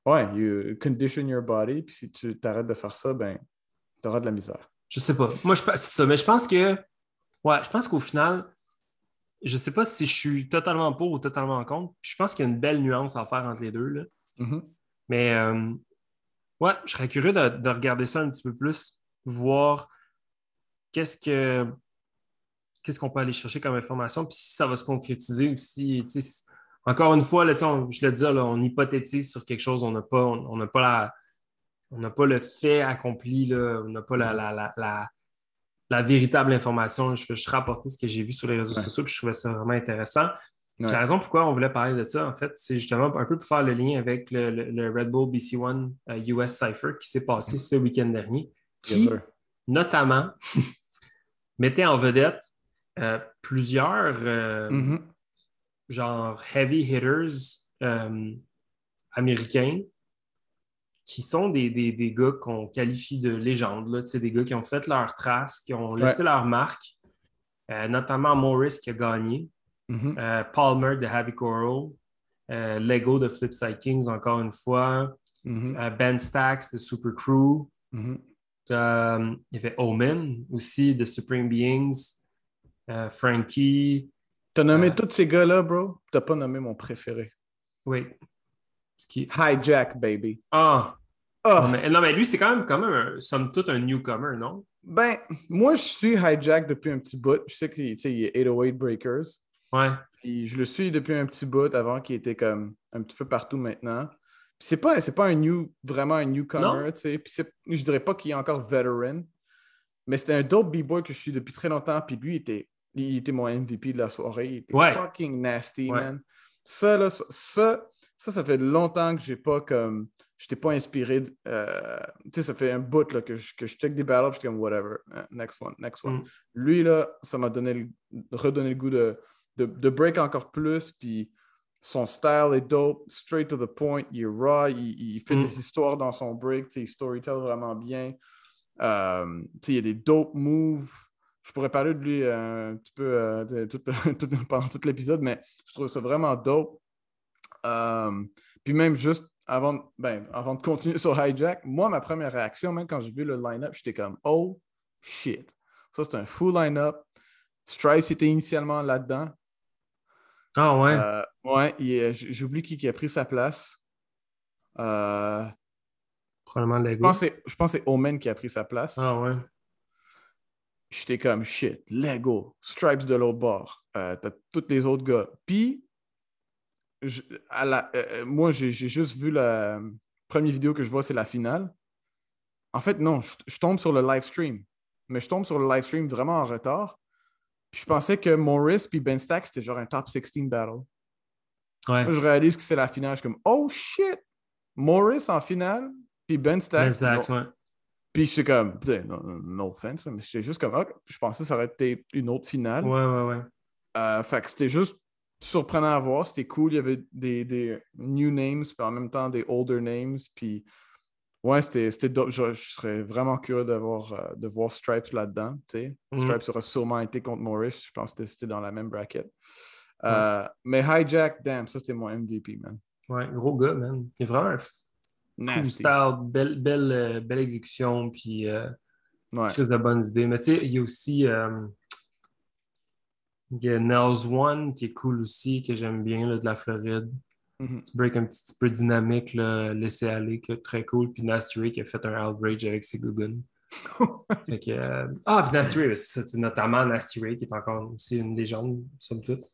ouais, you condition your body, puis si tu t'arrêtes de faire ça, ben, tu auras de la misère. Je sais pas. Moi, je c'est ça, mais je pense que. Ouais, je pense qu'au final, je sais pas si je suis totalement pour ou totalement contre. Je pense qu'il y a une belle nuance à faire entre les deux. Là. Mm-hmm. Mais euh, ouais, je serais curieux de, regarder ça un petit peu plus, voir qu'est-ce que qu'est-ce qu'on peut aller chercher comme information, puis si ça va se concrétiser ou si, encore une fois, là, je le dis, là, on hypothétise sur quelque chose, on n'a pas, on, pas la, on n'a pas le fait accompli, là, on n'a pas la, la, la véritable information. Je, je rapporter ce que j'ai vu sur les réseaux sociaux, puis je trouvais ça vraiment intéressant. La raison pourquoi on voulait parler de ça, en fait, c'est justement un peu pour faire le lien avec le, Red Bull BC One US euh, Cypher qui s'est passé ce week-end dernier, qui notamment mettait en vedette euh, plusieurs euh, mm-hmm. Genre heavy hitters américains qui sont des, des, des gars qu'on qualifie de légendes, là, des gars qui ont fait leur trace, qui ont laissé leur marque, euh, notamment Morris qui a gagné, mm-hmm. euh, Palmer de Heavy Coral, euh, Lego de Flipside Kings encore une fois, mm-hmm. Ben Stacks de Super Crew, mm-hmm. il y avait Omen aussi de Supreme Beings, Frankie. T'as nommé tous ces gars-là, bro? T'as pas nommé mon préféré. Oui. Hijack, baby. Ah! Oh. Non, mais, lui, c'est quand même, quand même un, somme toute un newcomer, non? Ben, moi, je suis Hijack depuis un petit bout. Je sais qu'il est 808 Breakers. Ouais. Puis je le suis depuis un petit bout avant qu'il était comme un petit peu partout maintenant. Puis c'est pas, pas un new, vraiment un newcomer, tu sais. Puis je dirais pas qu'il est encore veteran, mais c'était un dope b-boy que je suis depuis très longtemps. Puis lui, il était, il était mon MVP de la soirée. Il était fucking nasty, man. Ça, là, ça, ça, ça fait longtemps que j'ai pas comme. Je t'ai pas inspiré. Euh, tu sais, ça fait un bout là, que, je, que je check des battles, je suis comme whatever. Euh, next one, next one. Mm. Lui, là, ça m'a donné redonné le goût de, de, break encore plus. Puis son style est dope, straight to the point, il est raw, il, fait mm. des histoires dans son break, il storytell vraiment bien. Euh, il y a des dope moves. Je pourrais parler de lui un petit peu pendant tout l'épisode, mais je trouve ça vraiment dope. Euh, puis même juste avant, ben, avant de continuer sur Hijack, moi, ma première réaction, même quand j'ai vu le line-up, j'étais comme Oh shit. Ça, c'est un full line-up. Stripes était initialement là-dedans. Ah ouais? Euh, ouais, j'oublie qui, qui a pris sa place. Euh, Probablement Lego. Je pense que c'est Omen qui a pris sa place. Ah ouais. J'étais comme shit, Lego, Stripes de l'autre bord. T'as tous les autres gars. Puis, euh, euh, moi, j'ai juste vu la première vidéo que je vois, c'est la finale. En fait, non, je, tombe sur le live stream. Mais je tombe sur le live stream vraiment en retard. je pensais que Morris puis Ben Stack, c'était genre un top 16 battle. Ouais. je réalise que c'est la finale. Je suis comme, oh shit! Morris en finale, puis Ben Stack. Ben Stack, ouais. Puis je suis comme, no, no offense, mais c'est juste comme, je pensais que ça aurait été une autre finale. Ouais, ouais, ouais. Euh, fait que c'était juste surprenant à voir. C'était cool. Il y avait des, des, new names, puis en même temps des older names. Puis ouais, c'était je, je, serais vraiment curieux d'avoir euh, de voir Stripes là-dedans. Mm Stripes aurait sûrement été contre Morris. Je pense que c'était dans la même bracket. Euh, mais Hijack, damn, ça c'était mon MVP, man. Ouais, gros gars, man. Il est vraiment un cool style, belle, belle, euh, belle exécution, puis euh, ouais. de bonnes idées. Mais tu sais, il y a aussi y a Nels One qui est cool aussi, que j'aime bien là, de la Floride. Petit break un petit peu dynamique, laisser aller, que, très cool. Puis Nasty Ray qui a fait un outrage avec ses Gugun. euh... Ah, puis Nasty Ray, c'est notamment Nasty Ray qui est encore aussi une légende, somme toute.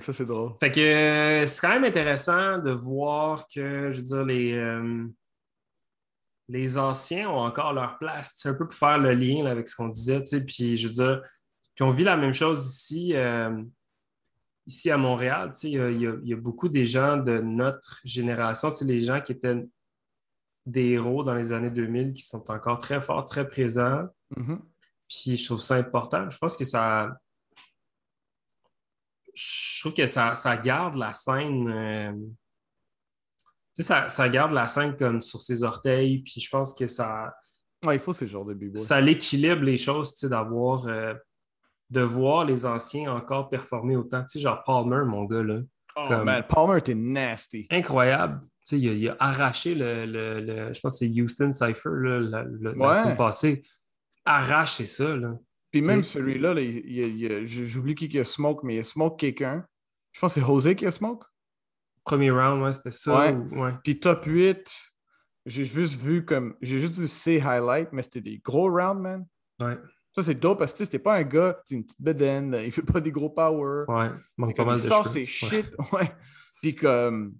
Ça c'est drôle. Fait que euh, c'est quand même intéressant de voir que, je veux dire, les, euh, les anciens ont encore leur place. C'est un peu pour faire le lien avec ce qu'on disait, tu sais. Puis je veux dire, puis on vit la même chose ici, euh, ici à Montréal. Il y, a beaucoup des gens de notre génération, les gens qui étaient des héros dans les années 2000 qui sont encore très forts, très présents. Mm-hmm. Puis je trouve ça important. Je pense que ça. Je trouve que ça, garde la scène. Euh, Tu sais, ça, ça garde la scène comme sur ses orteils, puis je pense que ça. Ouais, il faut ce genre de b Ça l'équilibre les choses, tu sais, d'avoir. euh, de voir les anciens encore performer autant. Tu sais, genre Palmer, mon gars, là. Oh Comme- man, Palmer était nasty. incroyable. Tu sais, il, a, il a arraché le, le- le- Je pense que c'est Houston Cypher là, la, la- la Ouais. semaine passée. Arraché ça, là. Puis même celui-là, là, il- il- il- j- j'oublie qui qui a smoke, mais il a smoke quelqu'un. Je pense que c'est José qui a smoke. Premier round, ouais, c'était ça. Ouais. ou- ouais. Puis top 8, j'ai juste vu comme. J'ai juste vu ses highlights, mais c'était des gros rounds, man. Ouais. Ça, c'est dope parce que c'était pas un gars, c'est une petite bedaine, il fait pas des gros power. Ouais, il manque Mais pas comme mal il de sort ses shit, ouais. Puis comme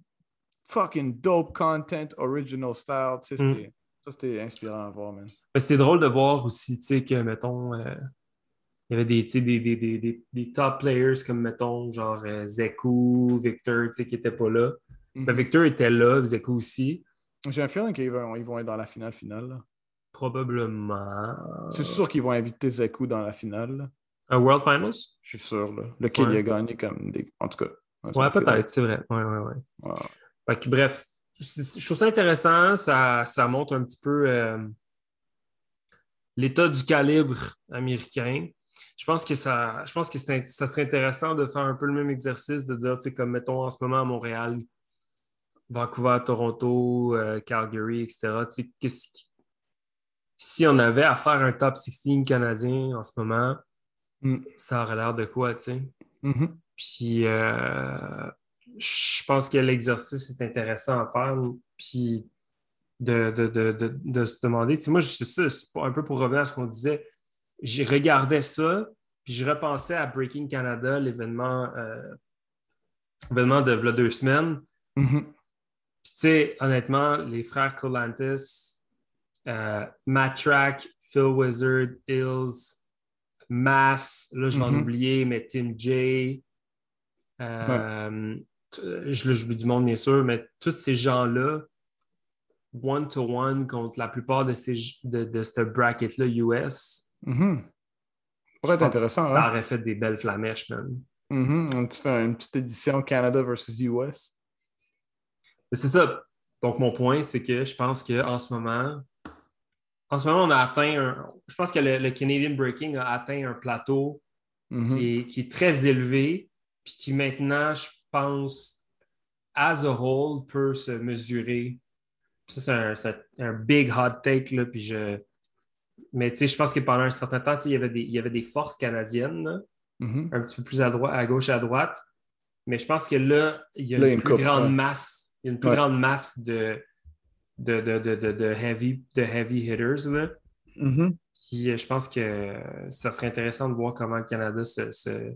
fucking dope content, original style, tu sais, Mm. ça c'était inspirant à voir, man. Mais c'est drôle de voir aussi, tu sais, que, mettons, euh, il y avait des, des, des, des, des, des top players comme, mettons, genre euh, Zeku, Victor, tu sais, qui n'étaient pas là. Ben, Mhm. Victor était là, Zeku aussi. J'ai un feeling qu'ils vont, ils vont être dans la finale finale. là. Probablement. C'est sûr qu'ils vont inviter Zeku dans la finale. Un World Finals? Je suis sûr. Là. Le kid, Ouais. il a gagné comme des. En tout cas. Ouais, peut-être, c'est vrai. Ouais, ouais, ouais. Ouais. Fait que, bref, je trouve ça intéressant. Ça, ça montre un petit peu euh, l'état du calibre américain. Je pense que ça, je pense que ça serait intéressant de faire un peu le même exercice, de dire, tu sais, comme mettons en ce moment à Montréal, Vancouver, Toronto, euh, Calgary, etc. Tu sais, qu'est-ce qui- Si on avait à faire un top 16 canadien en ce moment, Mm. ça aurait l'air de quoi, tu sais? Mhm. Puis euh, je pense que l'exercice est intéressant à faire. Puis de, de, de, de, de se demander. Tu sais, moi, je- c'est ça, un peu pour revenir à ce qu'on disait. J'ai regardé ça, puis je repensais à Breaking Canada, l'événement euh, événement de v'là deux semaines. Mhm. Puis, tu sais, honnêtement, les frères Colantis, euh, Matt Track, Phil Wizard, Hills, Mass, là, je vais en Mhm. oublier, mais Tim J. euh, t- je, là, j'oublie du monde, bien sûr, mais tous ces gens-là, one-to-one contre la plupart de, ces, de, de ce bracket-là US, Mhm. Pourrait être intéressant, ça hein? aurait fait des belles flamèches, man. Mhm. Tu fais une petite édition Canada versus US. C'est ça. Donc, mon point, c'est que je pense qu'en ce moment, en ce moment, on a atteint un. Je pense que le, le Canadian Breaking a atteint un plateau Mhm. qui, est, qui est très élevé, puis qui maintenant, je pense, as a whole, peut se mesurer. Ça, c'est un, c'est un- un big hot take, là, puis je. Mais tu sais, je pense que pendant un certain temps, il y avait des, il y avait des forces canadiennes, Mhm. un petit peu plus à, droite, à gauche et à droite. Mais je pense que là, il y a Là, une plus coupe, grande ouais. masse. Il y a une plus Ouais. grande masse de, de, de, de, de, heavy, de heavy hitters. Là, Mhm. qui, euh, je pense que ça serait intéressant de voir comment le Canada se, se,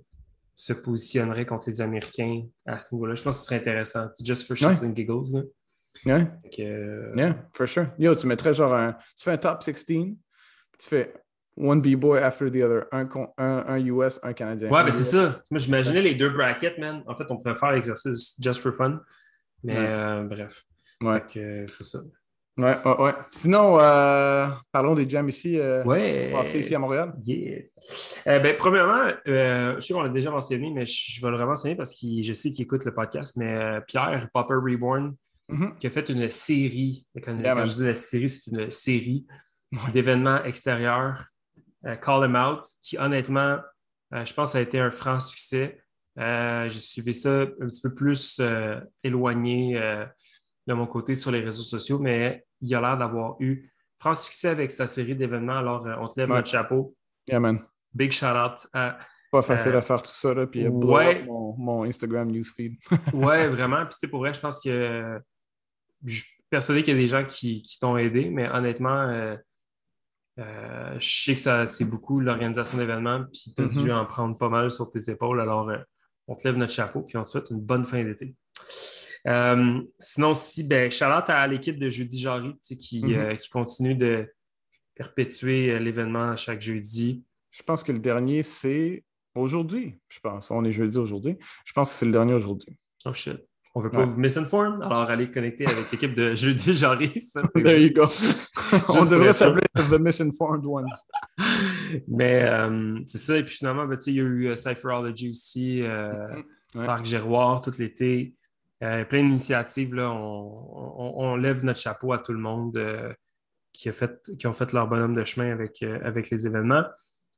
se positionnerait contre les Américains à ce niveau-là. Je pense que ce serait intéressant. Just for shits Ouais. and giggles. Là. Yeah. Euh, Yeah, for sure. Yo, tu mettrais genre un. Tu fais un top 16, puis tu fais one B-boy after the other. Un, con- un, un US, un Canadien. Ouais, ben c'est ça. Moi, j'imaginais les deux brackets, man. En fait, on pourrait faire l'exercice just for fun. Mais Ouais. euh, bref. Ouais, euh, c'est ça. ouais, ouais. ouais. Sinon, euh, parlons des jams ici. Euh, Ouais. sont passés ici à Montréal? Yeah. Euh, ben, premièrement, euh, je sais qu'on l'a déjà mentionné, mais je, vais le mentionner parce que je sais qu'il écoute le podcast. Mais euh, Pierre, Popper Reborn, Mhm. qui a fait une série. Quand, Yeah, quand man. je dis la série, c'est une série. D'événements extérieurs. euh, Call Him Out, qui honnêtement, euh, je pense, a été un franc succès. Euh, J'ai suivi ça un petit peu plus éloigné de mon côté sur les réseaux sociaux, mais il a l'air d'avoir eu franc succès avec sa série d'événements. Alors, on te lève Ouais. notre chapeau. Yeah, man. Big shout out à Pas facile Euh, à faire tout ça, là, puis ouais. mon, mon Instagram newsfeed. Ouais, vraiment. Puis, tu sais, pour vrai, je pense que je suis persuadé qu'il y a des gens qui, qui t'ont aidé, mais honnêtement, euh, euh, je sais que ça, c'est beaucoup l'organisation d'événements, puis tu as Mhm. dû en prendre pas mal sur tes épaules. Alors, euh, on te lève notre chapeau, puis on te souhaite une bonne fin d'été. Euh, sinon, si, ben, Charlotte à l'équipe de Jeudi Jarry, tu sais, qui, Mhm. euh, qui continue de perpétuer l'événement chaque jeudi. Je pense que le dernier, c'est aujourd'hui, je pense. On est jeudi aujourd'hui. Je pense que c'est le dernier aujourd'hui. Oh shit. On veut pas Ouais. vous misinform, alors allez connecter avec l'équipe de Jeudi Jarry. ça There you go. On devrait s'appeler The Misinformed Ones. Mais euh, c'est ça. Et puis finalement, ben, il y a eu euh, Cypherology aussi, euh, Ouais. Parc Giroir tout l'été. plein d'initiatives. On, lève notre chapeau à tout le monde qui, a fait, qui ont fait leur bonhomme de chemin avec, avec les événements.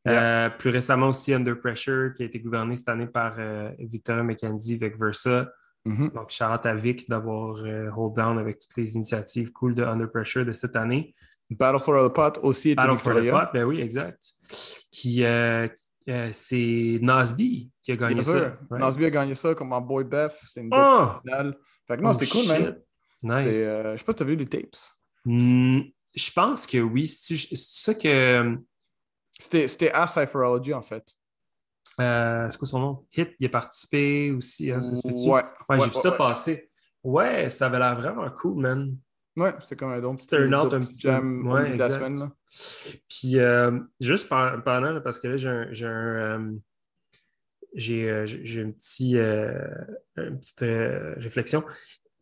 plus récemment aussi Under Pressure, qui a été gouverné cette année par Victoria McKenzie avec Versa. Mm-hmm. Donc, Charlotte à Vic d'avoir hold down avec toutes les initiatives cool de Under Pressure de cette année. Battle for the Pot aussi était Battle for the Pot, ben oui, exact. Qui, euh, euh, c'est Nasby qui a gagné ça. Nasby a gagné ça comme en boy Beth. C'est une oh! finale. Fait que non, oh, c'était cool, man. Nice. Euh, je sais pas si tu as vu les tapes. Hmm, je pense que oui. C'est ça que. C'était à Cypherology, en fait. c'est quoi son nom? Hit, il a participé aussi. Hein, ouais. ouais j'ai vu ça passer. Ouais, ça avait l'air vraiment cool, man. Ouais, c'est comme un don petit, un petit jam ouais, de la semaine. Là. Puis euh, juste pendant, parce que là, j'ai un, j'ai un, euh, euh, j'ai, une, petit, une petite réflexion.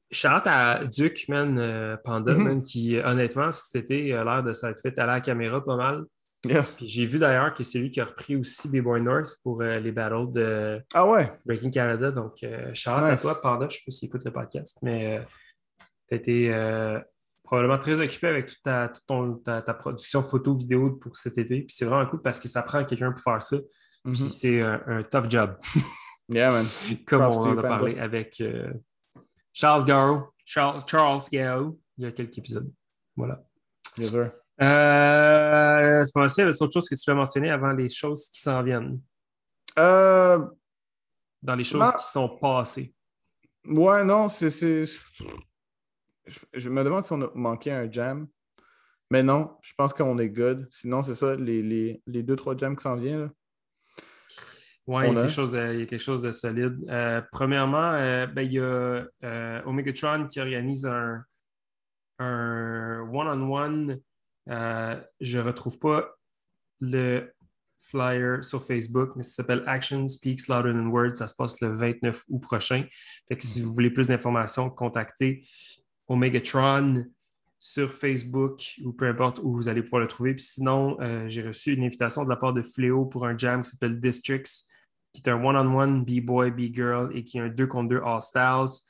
Shout à Duke, man, Panda, mm-hmm. man, qui honnêtement, cet été, a l'air de s'être fait à la caméra pas mal. Yes. Puis j'ai vu d'ailleurs que c'est lui qui a repris aussi B-Boy North pour les battles de ah ouais. Breaking Canada. Donc, shout à toi, Panda. Je ne sais pas s'il écoute le podcast, mais tu as été euh, probablement très occupé avec toute, ta, ton, ta, production photo-vidéo pour cet été. Puis c'est vraiment cool parce que ça prend quelqu'un pour faire ça. Puis mm-hmm. c'est un, tough job. yeah, man. Comme on en a parlé avec euh, Charles Gao, Charles, Charles il y a quelques épisodes. Voilà. Bien sûr. Euh, c'est pas y a autre chose que tu veux mentionner avant les choses qui s'en viennent? Euh, Dans les choses qui sont passées. Ouais, non, c'est je, me demande si on a manqué un jam. Mais non, je pense qu'on est good. Sinon, c'est ça, les, les, les, deux, trois jams qui s'en viennent. Oui, il, y a quelque chose de solide. Euh, premièrement, euh, ben, il y a euh, Omegatron qui organise un, un one-on-one. je ne retrouve pas le flyer sur Facebook, mais ça s'appelle Action Speaks Louder Than Words. Ça se passe le 29 août prochain. Fait que si vous voulez plus d'informations, contactez Omegatron sur Facebook ou peu importe où vous allez pouvoir le trouver. Puis sinon, euh, j'ai reçu une invitation de la part de Fléau pour un jam qui s'appelle Districts, qui est un one-on-one B-boy, B-girl et qui est un 2 contre 2 All-Styles.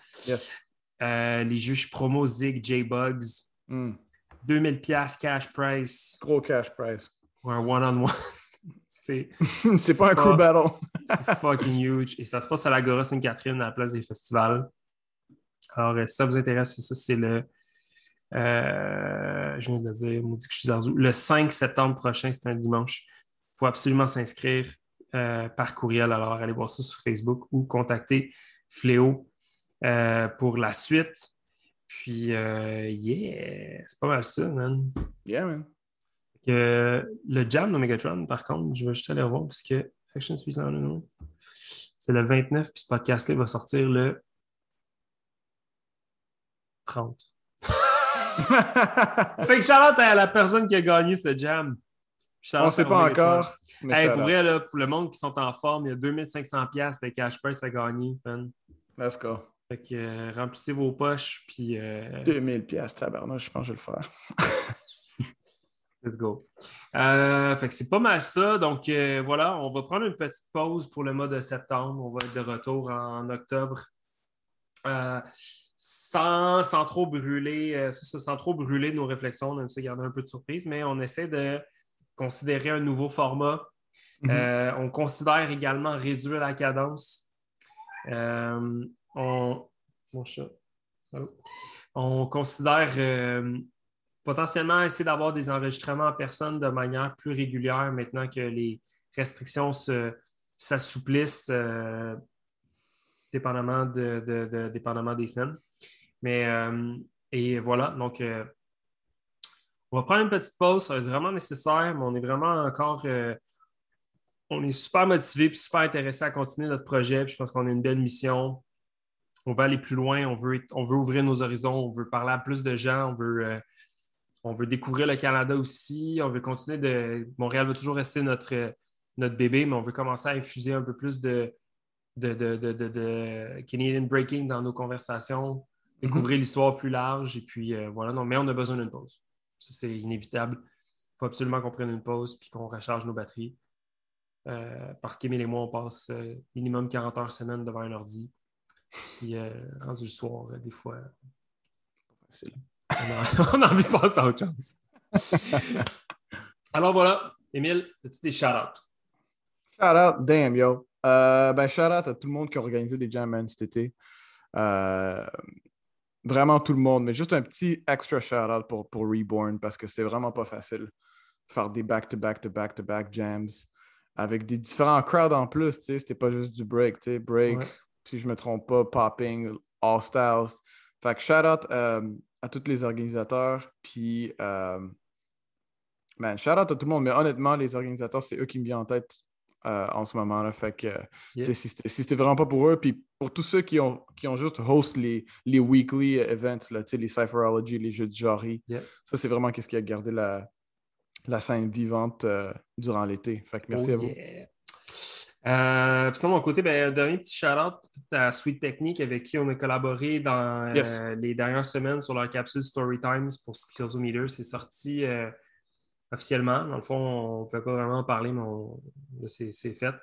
Euh, les juges promo Zig, J-Bugs. 2000 2000$ cash price. Gros cash price. Pour un one-on-one. c'est pas un crew battle. c'est fucking huge. Et ça se passe à l'Agora Sainte-Catherine, à la place des festivals. Alors, euh, si ça vous intéresse, c'est ça, c'est le. Euh, je viens de dire, que je suis Le 5 septembre prochain, c'est un dimanche. Il faut absolument s'inscrire euh, par courriel. Alors, allez voir ça sur Facebook ou contacter Fléau pour la suite. Puis, yeah, c'est pas mal ça, man. Yeah, man. le jam de Megatron, par contre, je vais juste aller revoir parce que Action Speed c'est le 29, puis ce podcast-là va sortir le 30. fait que Charlotte à la personne qui a gagné ce jam. On ne sait pas encore. Mais pour, là, pour le monde qui sont en forme, il y a 2500$ de cash price à gagner. Let's go. Fait que euh, remplissez vos poches. Puis, euh... 2000$, tabarnak, je pense que je vais le faire. Let's go. Euh, fait que c'est pas mal ça. Donc euh, voilà, on va prendre une petite pause pour le mois de septembre. On va être de retour en octobre sans, trop brûler, euh, sans trop brûler nos réflexions, on aime ça garder un peu de surprise, mais on essaie de considérer un nouveau format. Mhm. Euh, on considère également réduire la cadence. Euh, on, on considère potentiellement essayer d'avoir des enregistrements en personne de manière plus régulière maintenant que les restrictions s'assouplissent dépendamment, de, dépendamment des semaines. Mais euh, et voilà, donc euh, on va prendre une petite pause, ça va être vraiment nécessaire, mais on est vraiment encore euh, on est super motivé et super intéressé à continuer notre projet. Puis je pense qu'on a une belle mission. On veut aller plus loin, on veut, on veut ouvrir nos horizons, on veut parler à plus de gens, on veut, on veut découvrir le Canada aussi, on veut continuer de. Montréal va toujours rester notre, notre bébé, mais on veut commencer à infuser un peu plus de, de, de Canadian Breaking dans nos conversations, découvrir mhm. l'histoire plus large. Et puis euh, voilà, non, mais on a besoin d'une pause. C'est inévitable. Il faut absolument qu'on prenne une pause puis qu'on recharge nos batteries. Euh, parce qu'Émile et moi, on passe euh, minimum 40 heures semaine devant un ordi. Puis, rendu le soir, des fois, On a, envie de passer à autre chose. Alors voilà, Émile, as-tu des shout-outs? Shout-out, damn, yo. Ben, shout-out à tout le monde qui a organisé des jam cet été. Euh, vraiment tout le monde, mais juste un petit extra shout-out pour, pour Reborn parce que c'était vraiment pas facile de faire des back-to-back-to-back-to-back jams avec des différents crowds en plus. C'était pas juste du break. Break, si je me trompe pas, popping, all styles. Fait que shout out euh, à tous les organisateurs. Puis, euh, man, shout out à tout le monde. Mais honnêtement, les organisateurs, c'est eux qui me viennent en tête euh, en ce moment. Là. Fait que si c'était vraiment pas pour eux, puis pour tous ceux qui ont, qui ont juste host les, les weekly events, là, les Cypherology, les jeux de genre, ça, c'est vraiment ce qui a gardé la, la scène vivante durant l'été. Fait que merci oh à vous. Euh, sinon, mon côté, ben, un dernier petit shout-out à Sweet Technique avec qui on a collaboré dans euh, les dernières semaines sur leur capsule Story Times pour Skillsometer. C'est sorti euh, officiellement. Dans le fond, on ne pouvait pas vraiment en parler, mais c'est fait.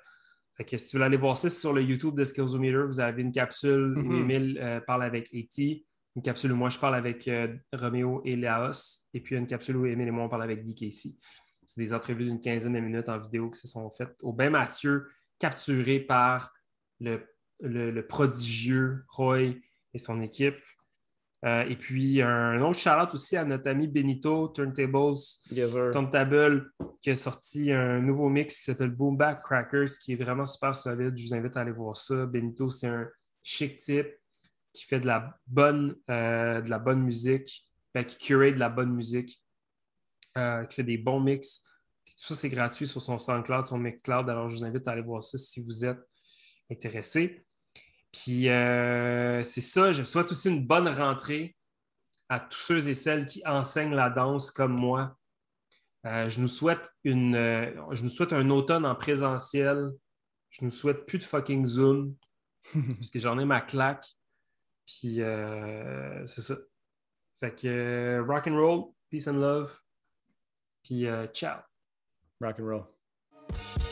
Fait que si vous voulez aller voir ça, c'est sur le YouTube de Skillsometer. Vous avez une capsule où mm-hmm. Emile parle avec Eti, une capsule où moi je parle avec Romeo et Laos, et puis une capsule où Emile et moi on parle avec DKC. C'est des entrevues d'une quinzaine de minutes en vidéo qui se sont faites au bain Mathieu capturé par le, prodigieux Roy et son équipe. Euh, et puis, un autre shout aussi à notre ami Benito, Turntables, Turntable, qui a sorti un nouveau mix qui s'appelle Boom Back Crackers, qui est vraiment super solide. Je vous invite à aller voir ça. Benito, c'est un chic type qui fait de la bonne, euh, de la bonne musique, ben, qui curate de la bonne musique, euh, qui fait des bons mix tout ça, c'est gratuit sur son SoundCloud, son Mixcloud. Alors, je vous invite à aller voir ça si vous êtes intéressé. Puis, euh, c'est ça. Je souhaite aussi une bonne rentrée à tous ceux et celles qui enseignent la danse comme moi. Euh, je, nous souhaite une, euh, je nous souhaite un automne en présentiel. Je nous souhaite plus de fucking Zoom, parce que j'en ai ma claque. Puis, c'est ça. Fait que rock and roll, peace and love. Puis, ciao. Rock and roll.